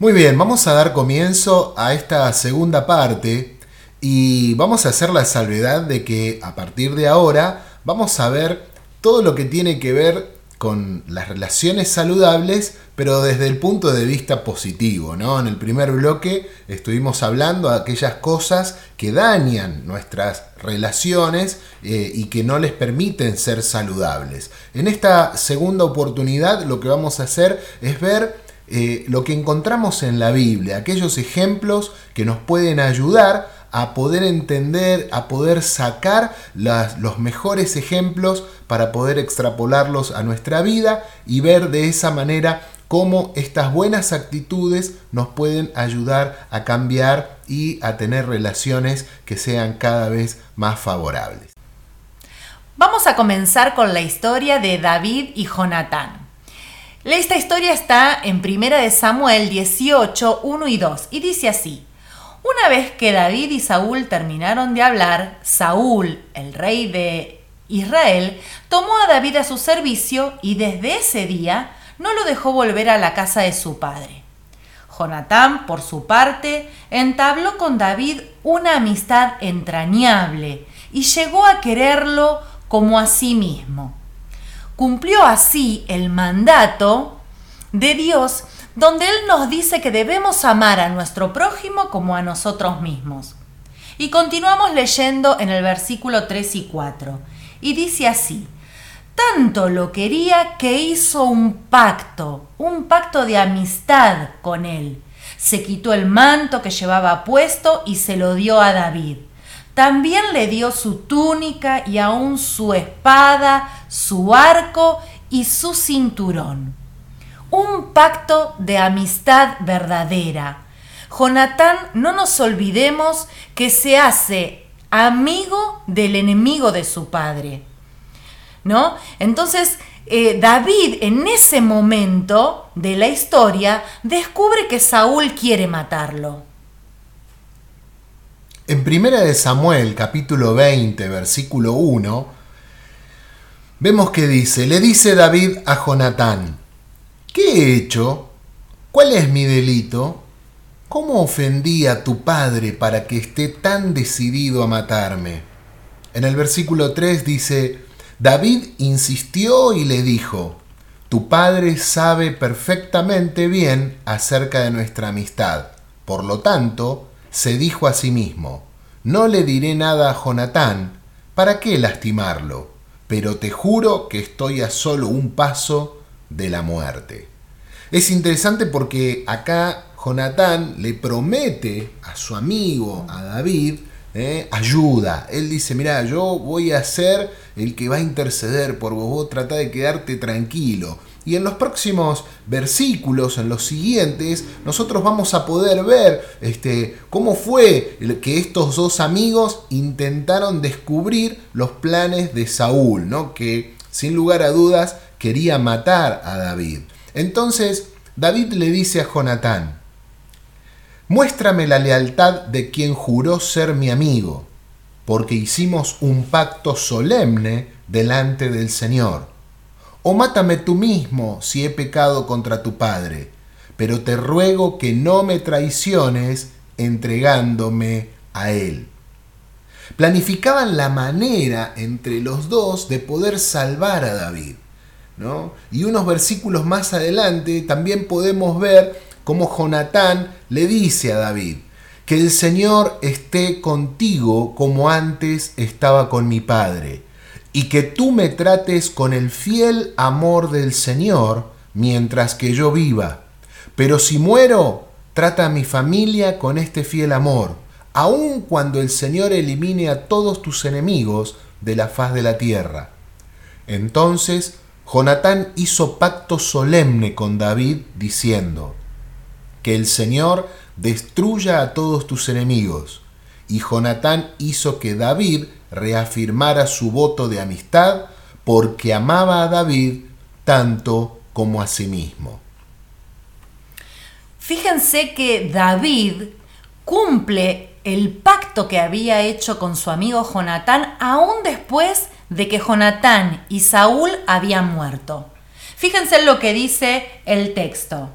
Muy bien, vamos a dar comienzo a esta segunda parte y vamos a hacer la salvedad de que a partir de ahora vamos a ver todo lo que tiene que ver con las relaciones saludables, pero desde el punto de vista positivo, ¿no? En el primer bloque estuvimos hablando de aquellas cosas que dañan nuestras relaciones eh, y que no les permiten ser saludables. En esta segunda oportunidad lo que vamos a hacer es ver eh, lo que encontramos en la Biblia, aquellos ejemplos que nos pueden ayudar a poder entender, a poder sacar los mejores ejemplos para poder extrapolarlos a nuestra vida y ver de esa manera cómo estas buenas actitudes nos pueden ayudar a cambiar y a tener relaciones que sean cada vez más favorables. Vamos a comenzar con la historia de David y Jonatán. Esta historia está en 1 Samuel 18, 1 y 2 y dice así. Una vez que David y Saúl terminaron de hablar, Saúl, el rey de Israel, tomó a David a su servicio y desde ese día no lo dejó volver a la casa de su padre. Jonatán, por su parte, entabló con David una amistad entrañable y llegó a quererlo como a sí mismo cumplió así el mandato de Dios donde Él nos dice que debemos amar a nuestro prójimo como a nosotros mismos. Y continuamos leyendo en el versículo 3 y 4. Y dice así, tanto lo quería que hizo un pacto, un pacto de amistad con Él. Se quitó el manto que llevaba puesto y se lo dio a David también le dio su túnica y aún su espada, su arco y su cinturón. Un pacto de amistad verdadera. Jonatán, no nos olvidemos que se hace amigo del enemigo de su padre. ¿No? Entonces, eh, David en ese momento de la historia descubre que Saúl quiere matarlo. En Primera de Samuel, capítulo 20, versículo 1, vemos que dice, le dice David a Jonatán, ¿qué he hecho? ¿Cuál es mi delito? ¿Cómo ofendí a tu padre para que esté tan decidido a matarme? En el versículo 3 dice, David insistió y le dijo, tu padre sabe perfectamente bien acerca de nuestra amistad. Por lo tanto, se dijo a sí mismo, no le diré nada a Jonatán, ¿para qué lastimarlo? Pero te juro que estoy a solo un paso de la muerte. Es interesante porque acá Jonatán le promete a su amigo, a David, eh, ayuda. Él dice, mira, yo voy a ser el que va a interceder por vos, vos trata de quedarte tranquilo. Y en los próximos versículos, en los siguientes, nosotros vamos a poder ver este, cómo fue que estos dos amigos intentaron descubrir los planes de Saúl, ¿no? que sin lugar a dudas quería matar a David. Entonces David le dice a Jonatán, muéstrame la lealtad de quien juró ser mi amigo, porque hicimos un pacto solemne delante del Señor o mátame tú mismo si he pecado contra tu Padre, pero te ruego que no me traiciones entregándome a Él. Planificaban la manera entre los dos de poder salvar a David. ¿no? Y unos versículos más adelante también podemos ver cómo Jonatán le dice a David, que el Señor esté contigo como antes estaba con mi padre y que tú me trates con el fiel amor del Señor mientras que yo viva. Pero si muero, trata a mi familia con este fiel amor, aun cuando el Señor elimine a todos tus enemigos de la faz de la tierra. Entonces Jonatán hizo pacto solemne con David, diciendo, Que el Señor destruya a todos tus enemigos. Y Jonatán hizo que David reafirmara su voto de amistad porque amaba a David tanto como a sí mismo. Fíjense que David cumple el pacto que había hecho con su amigo Jonatán aún después de que Jonatán y Saúl habían muerto. Fíjense en lo que dice el texto.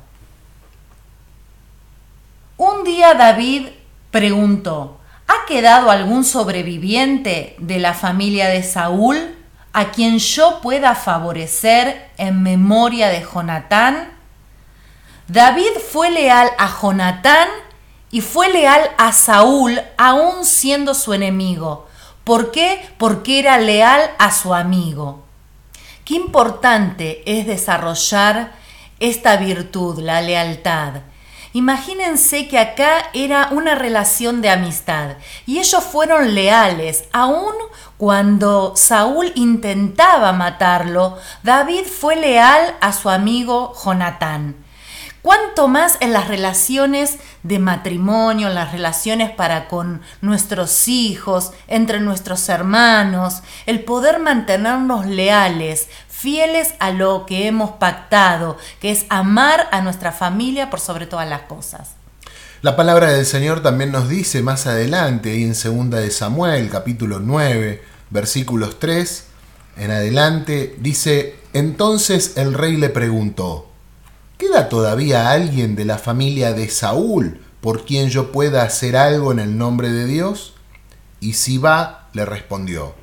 Un día David preguntó, ¿ha quedado algún sobreviviente de la familia de Saúl a quien yo pueda favorecer en memoria de Jonatán? David fue leal a Jonatán y fue leal a Saúl aún siendo su enemigo. ¿Por qué? Porque era leal a su amigo. Qué importante es desarrollar esta virtud, la lealtad. Imagínense que acá era una relación de amistad y ellos fueron leales, aun cuando Saúl intentaba matarlo, David fue leal a su amigo Jonatán. Cuanto más en las relaciones de matrimonio, en las relaciones para con nuestros hijos, entre nuestros hermanos, el poder mantenernos leales, fieles a lo que hemos pactado, que es amar a nuestra familia por sobre todas las cosas. La palabra del Señor también nos dice más adelante, ahí en 2 de Samuel, capítulo 9, versículos 3 en adelante, dice, entonces el rey le preguntó, ¿Queda todavía alguien de la familia de Saúl por quien yo pueda hacer algo en el nombre de Dios? Y Siba le respondió,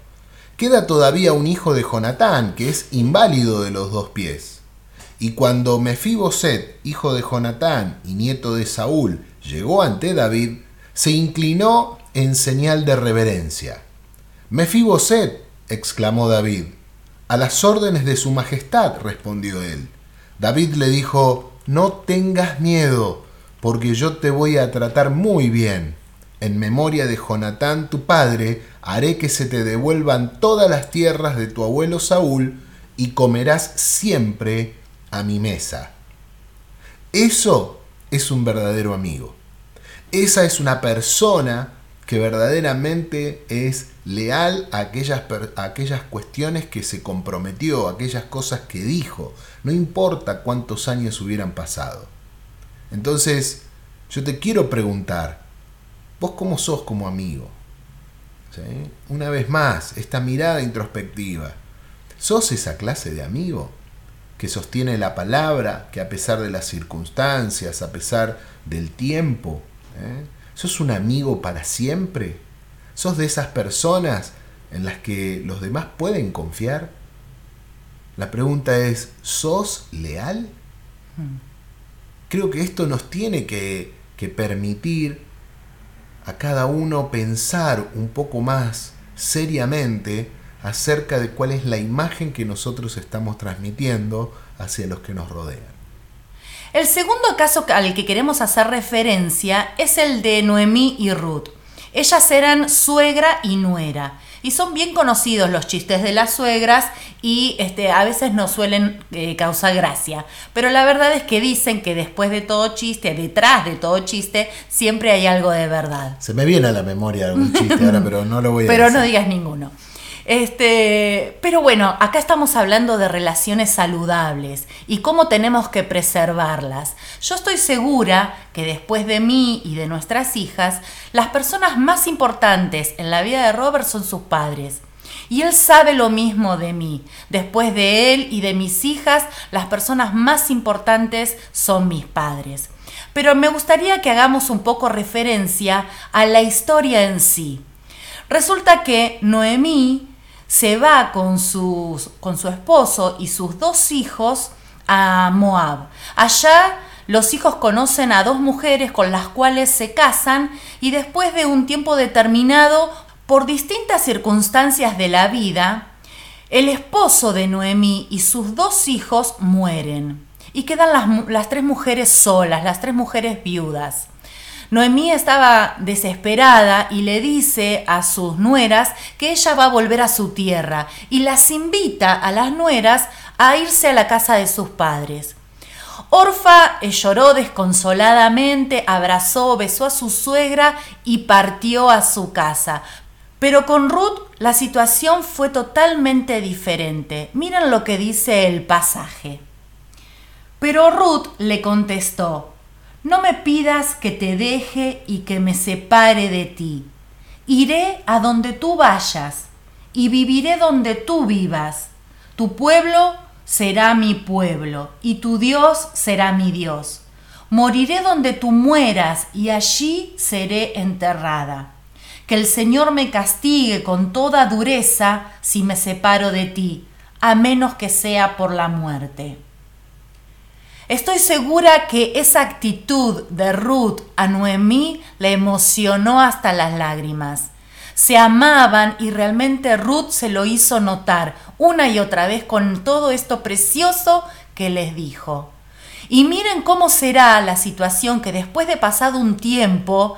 Queda todavía un hijo de Jonatán, que es inválido de los dos pies. Y cuando Mefiboset, hijo de Jonatán y nieto de Saúl, llegó ante David, se inclinó en señal de reverencia. Mefiboset, exclamó David. A las órdenes de su majestad, respondió él. David le dijo, no tengas miedo, porque yo te voy a tratar muy bien. En memoria de Jonatán tu padre, haré que se te devuelvan todas las tierras de tu abuelo Saúl, y comerás siempre a mi mesa. Eso es un verdadero amigo. Esa es una persona que verdaderamente es leal a aquellas, aquellas cuestiones que se comprometió, aquellas cosas que dijo, no importa cuántos años hubieran pasado. Entonces, yo te quiero preguntar, ¿vos cómo sos como amigo? Una vez más, esta mirada introspectiva, ¿sos esa clase de amigo que sostiene la palabra, que a pesar de las circunstancias, a pesar del tiempo, ¿eh? ¿Sos un amigo para siempre? ¿Sos de esas personas en las que los demás pueden confiar? La pregunta es, ¿sos leal? Hmm. Creo que esto nos tiene que, que permitir a cada uno pensar un poco más seriamente acerca de cuál es la imagen que nosotros estamos transmitiendo hacia los que nos rodean. El segundo caso al que queremos hacer referencia es el de Noemí y Ruth. Ellas eran suegra y nuera. Y son bien conocidos los chistes de las suegras y este, a veces no suelen eh, causar gracia. Pero la verdad es que dicen que después de todo chiste, detrás de todo chiste, siempre hay algo de verdad. Se me viene a la memoria algún chiste ahora, pero no lo voy a pero decir. Pero no digas ninguno. Este, pero bueno, acá estamos hablando de relaciones saludables y cómo tenemos que preservarlas. Yo estoy segura que después de mí y de nuestras hijas, las personas más importantes en la vida de Robert son sus padres. Y él sabe lo mismo de mí. Después de él y de mis hijas, las personas más importantes son mis padres. Pero me gustaría que hagamos un poco referencia a la historia en sí. Resulta que Noemí se va con, con su esposo y sus dos hijos a Moab. Allá los hijos conocen a dos mujeres con las cuales se casan y después de un tiempo determinado, por distintas circunstancias de la vida, el esposo de Noemí y sus dos hijos mueren y quedan las, las tres mujeres solas, las tres mujeres viudas. Noemí estaba desesperada y le dice a sus nueras que ella va a volver a su tierra y las invita a las nueras a irse a la casa de sus padres. Orfa lloró desconsoladamente, abrazó, besó a su suegra y partió a su casa. Pero con Ruth la situación fue totalmente diferente. Miren lo que dice el pasaje. Pero Ruth le contestó, no me pidas que te deje y que me separe de ti. Iré a donde tú vayas y viviré donde tú vivas. Tu pueblo será mi pueblo y tu Dios será mi Dios. moriré donde tú mueras y allí seré enterrada. Que el Señor me castigue con toda dureza si me separo de ti, a menos que sea por la muerte. Estoy segura que esa actitud de Ruth a Noemí le emocionó hasta las lágrimas. Se amaban y realmente Ruth se lo hizo notar una y otra vez con todo esto precioso que les dijo. Y miren cómo será la situación que después de pasado un tiempo,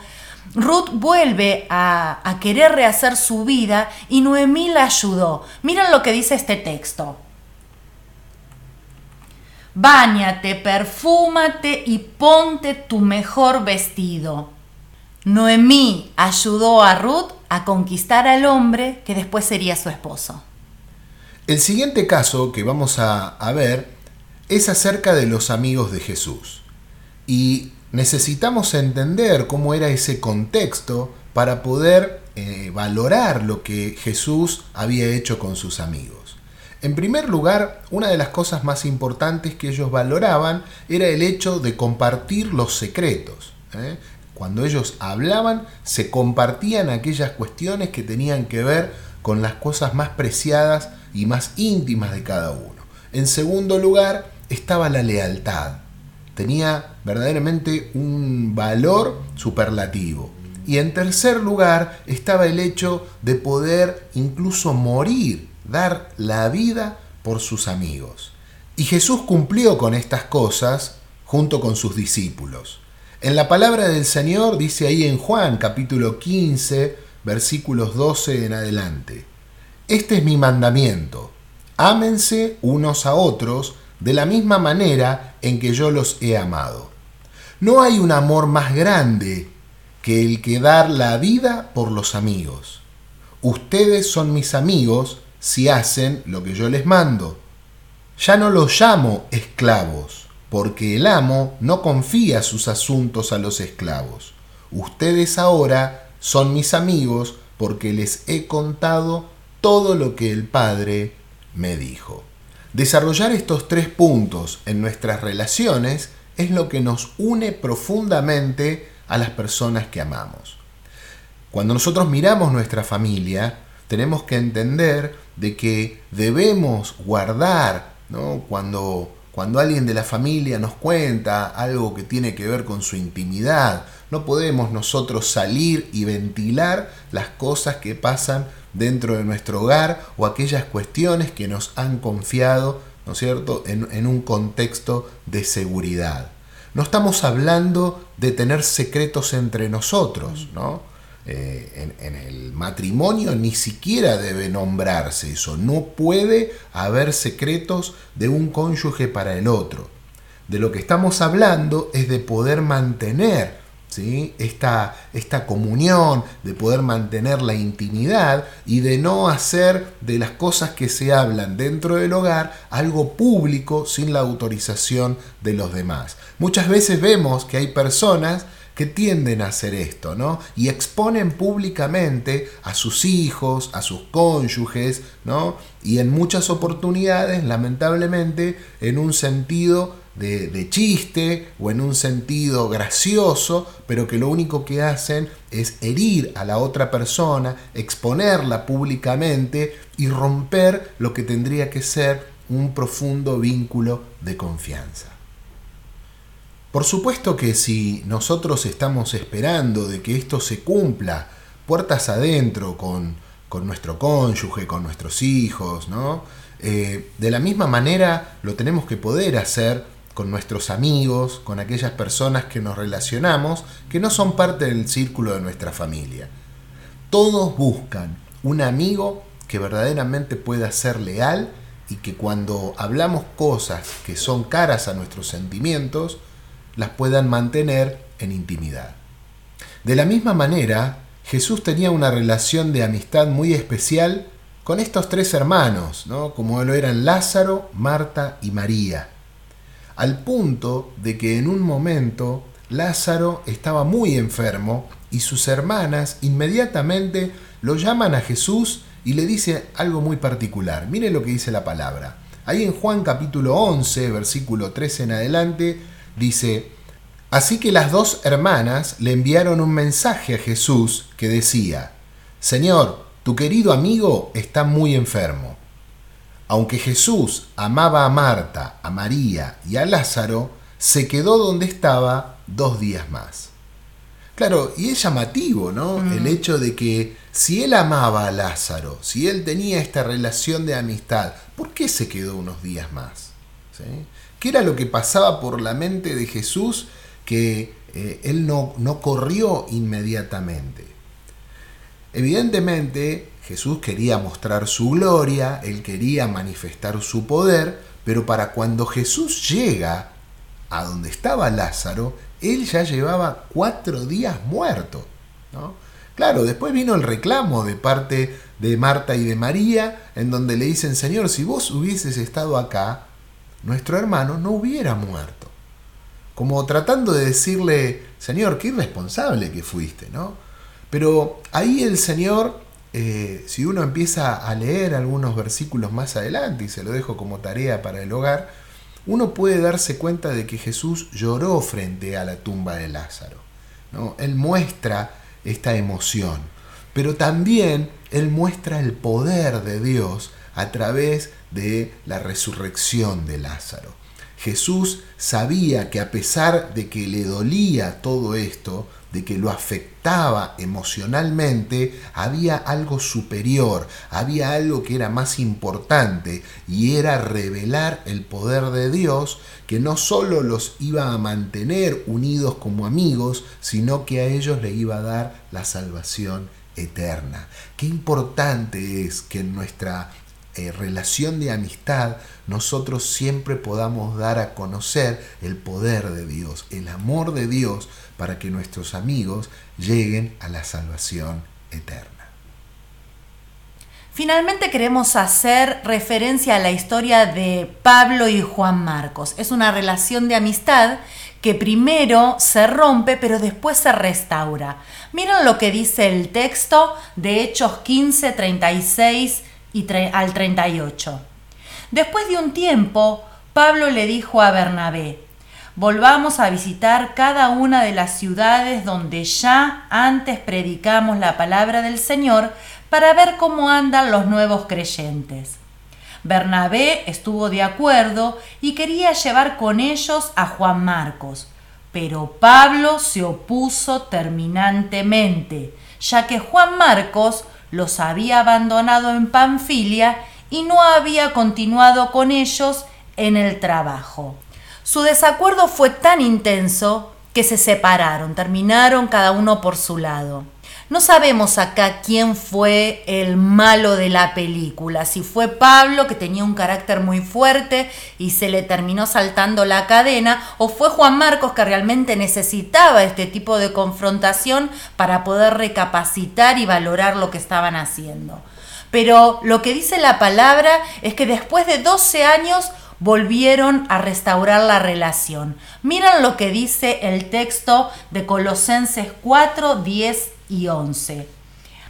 Ruth vuelve a, a querer rehacer su vida y Noemí la ayudó. Miren lo que dice este texto. Báñate, perfúmate y ponte tu mejor vestido. Noemí ayudó a Ruth a conquistar al hombre que después sería su esposo. El siguiente caso que vamos a, ver es acerca de los amigos de Jesús. Y necesitamos entender cómo era ese contexto para poder eh, valorar lo que Jesús había hecho con sus amigos. En primer lugar, una de las cosas más importantes que ellos valoraban era el hecho de compartir los secretos. ¿eh? Cuando ellos hablaban, se compartían aquellas cuestiones que tenían que ver con las cosas más preciadas y más íntimas de cada uno. En segundo lugar, estaba la lealtad. Tenía verdaderamente un valor superlativo. Y en tercer lugar estaba el hecho de poder incluso morir dar la vida por sus amigos. Y Jesús cumplió con estas cosas junto con sus discípulos. En la palabra del Señor dice ahí en Juan capítulo 15 versículos 12 en adelante. Este es mi mandamiento. Ámense unos a otros de la misma manera en que yo los he amado. No hay un amor más grande que el que dar la vida por los amigos. Ustedes son mis amigos si hacen lo que yo les mando. Ya no los llamo esclavos, porque el amo no confía sus asuntos a los esclavos. Ustedes ahora son mis amigos porque les he contado todo lo que el Padre me dijo. Desarrollar estos tres puntos en nuestras relaciones es lo que nos une profundamente a las personas que amamos. Cuando nosotros miramos nuestra familia, tenemos que entender de que debemos guardar, ¿no? cuando, cuando alguien de la familia nos cuenta algo que tiene que ver con su intimidad, no podemos nosotros salir y ventilar las cosas que pasan dentro de nuestro hogar o aquellas cuestiones que nos han confiado, ¿no es cierto?, en, en un contexto de seguridad. No estamos hablando de tener secretos entre nosotros, ¿no? Eh, en, el matrimonio ni siquiera debe nombrarse eso. No puede haber secretos de un cónyuge para el otro. De lo que estamos hablando es de poder mantener ¿sí? esta, esta comunión, de poder mantener la intimidad y de no hacer de las cosas que se hablan dentro del hogar algo público sin la autorización de los demás. Muchas veces vemos que hay personas que tienden a hacer esto, ¿no? Y exponen públicamente a sus hijos, a sus cónyuges, ¿no? Y en muchas oportunidades, lamentablemente, en un sentido de, de, chiste o en un sentido gracioso, pero que lo único que hacen es herir a la otra persona, exponerla públicamente y romper lo que tendría que ser un profundo vínculo de confianza. Por supuesto que si nosotros estamos esperando de que esto se cumpla puertas adentro con, con nuestro cónyuge, con nuestros hijos, ¿no? Eh, de la misma manera lo tenemos que poder hacer con nuestros amigos, con aquellas personas que nos relacionamos, que no son parte del círculo de nuestra familia. Todos buscan un amigo que verdaderamente pueda ser leal y que cuando hablamos cosas que son caras a nuestros sentimientos, las puedan mantener en intimidad. De la misma manera, Jesús tenía una relación de amistad muy especial con estos tres hermanos, ¿no? como lo eran Lázaro, Marta y María, al punto de que en un momento Lázaro estaba muy enfermo y sus hermanas inmediatamente lo llaman a Jesús y le dice algo muy particular. Mire lo que dice la palabra. Ahí en Juan capítulo 11, versículo 13 en adelante, dice, Así que las dos hermanas le enviaron un mensaje a Jesús que decía, Señor, tu querido amigo está muy enfermo. Aunque Jesús amaba a Marta, a María y a Lázaro, se quedó donde estaba dos días más. Claro, y es llamativo, ¿no? El hecho de que si él amaba a Lázaro, si él tenía esta relación de amistad, ¿por qué se quedó unos días más? ¿Qué era lo que pasaba por la mente de Jesús que eh, él no, no corrió inmediatamente? Evidentemente, Jesús quería mostrar su gloria, él quería manifestar su poder, pero para cuando Jesús llega a donde estaba Lázaro, él ya llevaba cuatro días muerto. ¿no? Claro, después vino el reclamo de parte de Marta y de María, en donde le dicen, Señor, si vos hubieses estado acá, nuestro hermano no hubiera muerto. Como tratando de decirle, Señor, qué irresponsable que fuiste, ¿no? Pero ahí el Señor, eh, si uno empieza a leer algunos versículos más adelante, y se lo dejo como tarea para el hogar, uno puede darse cuenta de que Jesús lloró frente a la tumba de Lázaro. ¿no? Él muestra esta emoción, pero también Él muestra el poder de Dios a través de la resurrección de Lázaro. Jesús sabía que a pesar de que le dolía todo esto, de que lo afectaba emocionalmente, había algo superior, había algo que era más importante y era revelar el poder de Dios que no solo los iba a mantener unidos como amigos, sino que a ellos le iba a dar la salvación eterna. Qué importante es que en nuestra eh, relación de amistad nosotros siempre podamos dar a conocer el poder de Dios, el amor de Dios para que nuestros amigos lleguen a la salvación eterna. Finalmente queremos hacer referencia a la historia de Pablo y Juan Marcos. Es una relación de amistad que primero se rompe pero después se restaura. Miren lo que dice el texto de Hechos 15, 36 y al 38. Después de un tiempo, Pablo le dijo a Bernabé, volvamos a visitar cada una de las ciudades donde ya antes predicamos la palabra del Señor para ver cómo andan los nuevos creyentes. Bernabé estuvo de acuerdo y quería llevar con ellos a Juan Marcos, pero Pablo se opuso terminantemente, ya que Juan Marcos los había abandonado en Panfilia y no había continuado con ellos en el trabajo. Su desacuerdo fue tan intenso que se separaron, terminaron cada uno por su lado. No sabemos acá quién fue el malo de la película, si fue Pablo que tenía un carácter muy fuerte y se le terminó saltando la cadena, o fue Juan Marcos que realmente necesitaba este tipo de confrontación para poder recapacitar y valorar lo que estaban haciendo. Pero lo que dice la palabra es que después de 12 años volvieron a restaurar la relación. Miren lo que dice el texto de Colosenses 4, 10 y 11.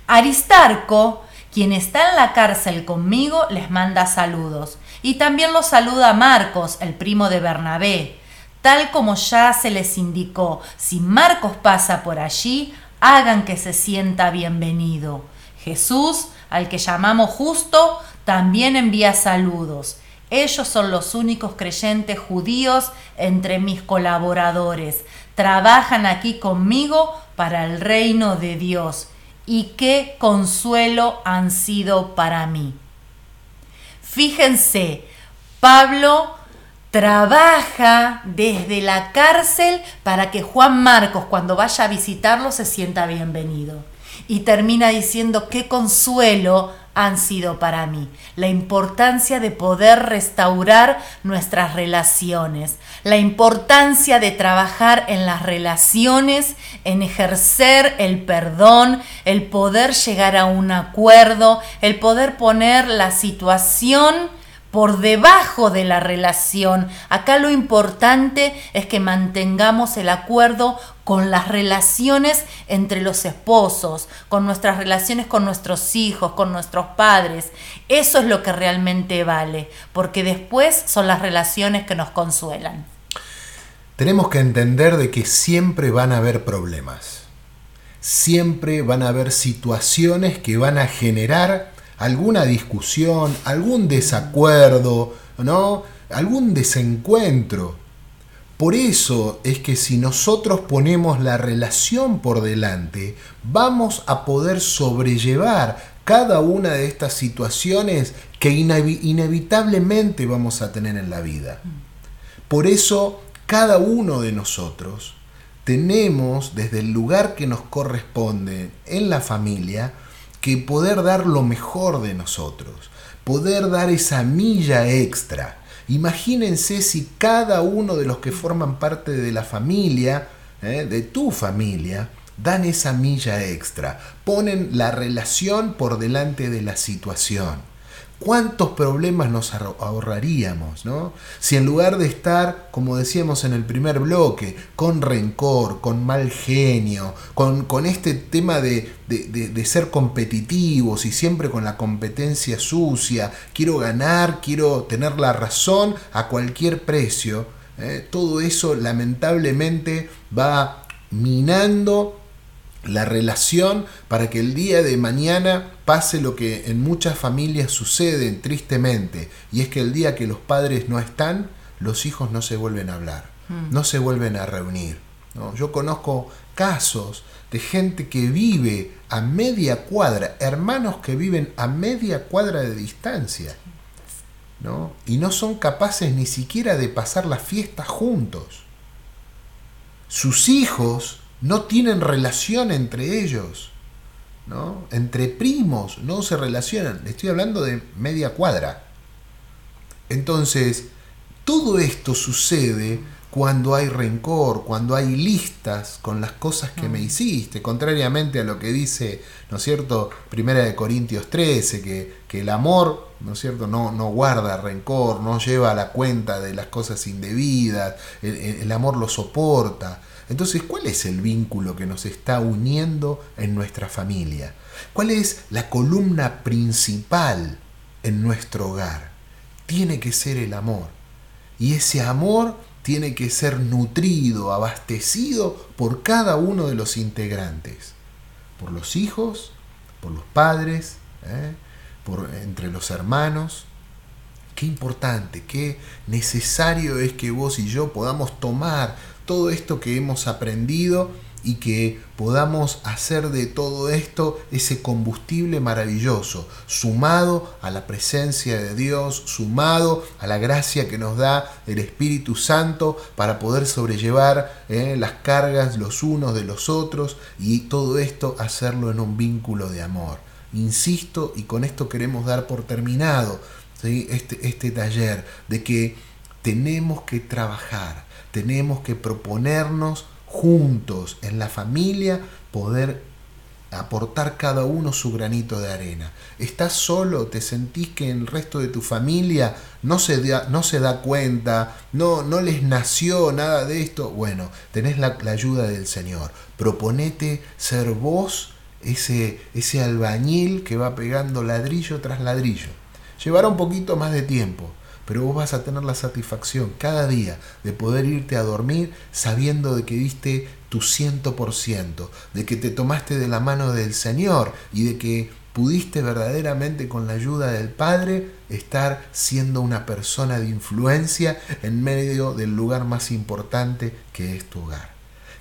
Aristarco, quien está en la cárcel conmigo, les manda saludos. Y también los saluda Marcos, el primo de Bernabé. Tal como ya se les indicó, si Marcos pasa por allí, hagan que se sienta bienvenido. Jesús, al que llamamos justo, también envía saludos. Ellos son los únicos creyentes judíos entre mis colaboradores. Trabajan aquí conmigo para el reino de Dios. Y qué consuelo han sido para mí. Fíjense, Pablo trabaja desde la cárcel para que Juan Marcos cuando vaya a visitarlo se sienta bienvenido. Y termina diciendo qué consuelo han sido para mí. La importancia de poder restaurar nuestras relaciones, la importancia de trabajar en las relaciones, en ejercer el perdón, el poder llegar a un acuerdo, el poder poner la situación por debajo de la relación. Acá lo importante es que mantengamos el acuerdo con las relaciones entre los esposos, con nuestras relaciones con nuestros hijos, con nuestros padres. Eso es lo que realmente vale, porque después son las relaciones que nos consuelan. tenemos que entender de que siempre van a haber problemas. Siempre van a haber situaciones que van a generar alguna discusión, algún desacuerdo, ¿no? algún desencuentro. Por eso es que si nosotros ponemos la relación por delante, vamos a poder sobrellevar cada una de estas situaciones que inevitablemente vamos a tener en la vida. Por eso cada uno de nosotros tenemos desde el lugar que nos corresponde en la familia que poder dar lo mejor de nosotros, poder dar esa milla extra. Imagínense si cada uno de los que forman parte de la familia, ¿eh? de tu familia, dan esa milla extra, ponen la relación por delante de la situación. ¿Cuántos problemas nos ahorraríamos, no? Si en lugar de estar, como decíamos en el primer bloque, con rencor, con mal genio, con, con este tema de, de, ser competitivos y siempre con la competencia sucia, quiero ganar, quiero tener la razón a cualquier precio, ¿eh? todo eso lamentablemente va minando la relación para que el día de mañana pase lo que en muchas familias sucede tristemente, y es que el día que los padres no están, los hijos no se vuelven a hablar, mm. no se vuelven a reunir. Yo conozco casos de gente que vive a media cuadra, hermanos que viven a media cuadra de distancia, ¿no? y no son capaces ni siquiera de pasar la fiesta juntos. Sus hijos no tienen relación entre ellos, ¿no? Entre primos no se relacionan. Estoy hablando de media cuadra. Entonces, todo esto sucede cuando hay rencor, cuando hay listas con las cosas que me mm. hiciste, contrariamente a lo que dice, ¿no es cierto?, Primera de Corintios 13, que, que el amor, ¿no es cierto?, no, no, guarda rencor, no lleva a la cuenta de las cosas indebidas, el amor lo soporta. Entonces, ¿cuál es el vínculo que nos está uniendo en nuestra familia? ¿Cuál es la columna principal en nuestro hogar? Tiene que ser el amor. Y ese amor tiene que ser nutrido, abastecido por cada uno de los integrantes. Por los hijos, por los padres, ¿eh? por, entre los hermanos. Qué importante, qué necesario es que vos y yo podamos tomar todo esto que hemos aprendido y que podamos hacer de todo esto ese combustible maravilloso, sumado a la presencia de Dios, sumado a la gracia que nos da el Espíritu Santo para poder sobrellevar eh, las cargas los unos de los otros y todo esto hacerlo en un vínculo de amor. Insisto, y con esto queremos dar por terminado este, este taller, de que tenemos que trabajar tenemos que proponernos juntos en la familia poder aportar cada uno su granito de arena. ¿Estás solo? ¿Te sentís que el resto de tu familia no se da, no se da cuenta? No, no les nació nada de esto? Bueno, tenés la, ayuda del Señor. Proponete ser vos ese, ese albañil que va pegando ladrillo tras ladrillo. Llevará un poquito más de tiempo, pero vos vas a tener la satisfacción cada día de poder irte a dormir sabiendo de que diste tu ciento por ciento, de que te tomaste de la mano del Señor y de que pudiste verdaderamente con la ayuda del Padre estar siendo una persona de influencia en medio del lugar más importante que es tu hogar.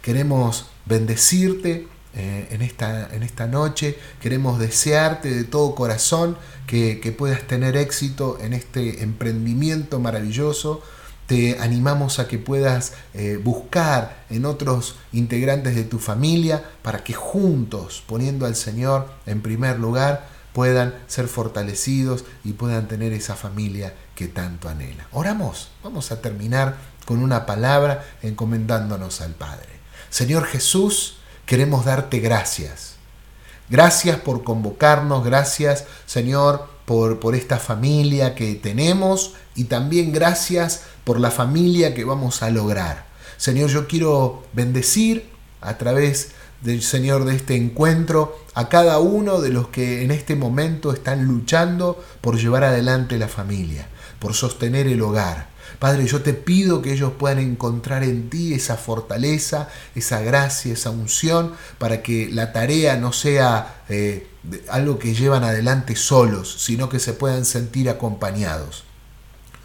Queremos bendecirte eh, en, esta, en esta noche, queremos desearte de todo corazón que, puedas tener éxito en este emprendimiento maravilloso. Te animamos a que puedas eh, buscar en otros integrantes de tu familia para que juntos, poniendo al Señor en primer lugar, puedan ser fortalecidos y puedan tener esa familia que tanto anhela. Oramos, vamos a terminar con una palabra encomendándonos al Padre. Señor Jesús, queremos darte gracias Gracias por convocarnos, gracias Señor por, por esta familia que tenemos y también gracias por la familia que vamos a lograr. Señor, yo quiero bendecir a través del Señor de este encuentro a cada uno de los que en este momento están luchando por llevar adelante la familia, por sostener el hogar. Padre, yo te pido que ellos puedan encontrar en ti esa fortaleza, esa gracia, esa unción, para que la tarea no sea eh, algo que llevan adelante solos, sino que se puedan sentir acompañados.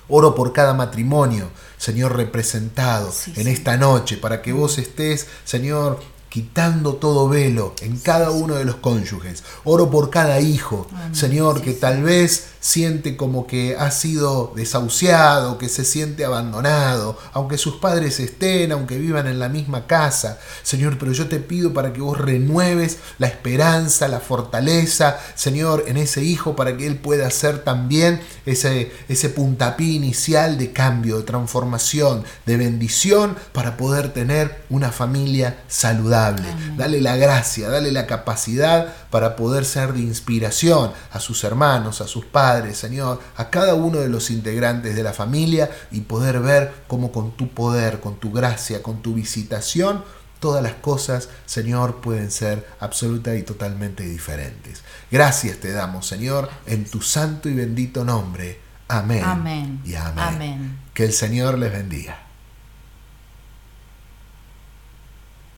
Oro por cada matrimonio, Señor, representado en esta noche, para que vos estés, Señor, quitando todo velo en cada uno de los cónyuges. Oro por cada hijo, Señor, que tal vez siente como que ha sido desahuciado, que se siente abandonado, aunque sus padres estén, aunque vivan en la misma casa. Señor, pero yo te pido para que vos renueves la esperanza, la fortaleza, Señor, en ese hijo, para que él pueda ser también ese, ese puntapié inicial de cambio, de transformación, de bendición, para poder tener una familia saludable. Dale la gracia, dale la capacidad para poder ser de inspiración a sus hermanos, a sus padres Señor, a cada uno de los integrantes de la familia y poder ver cómo con tu poder, con tu gracia, con tu visitación, todas las cosas, Señor, pueden ser absoluta y totalmente diferentes. Gracias te damos, Señor, en tu santo y bendito nombre. Amén. Amén. Y amén. amén. Que el Señor les bendiga.